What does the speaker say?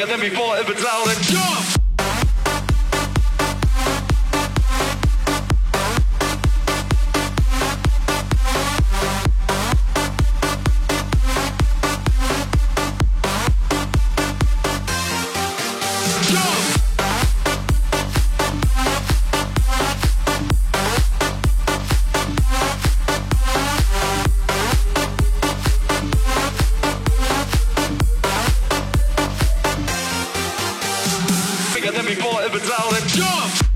Bigger than before, if it's loud and. Jump! And jump!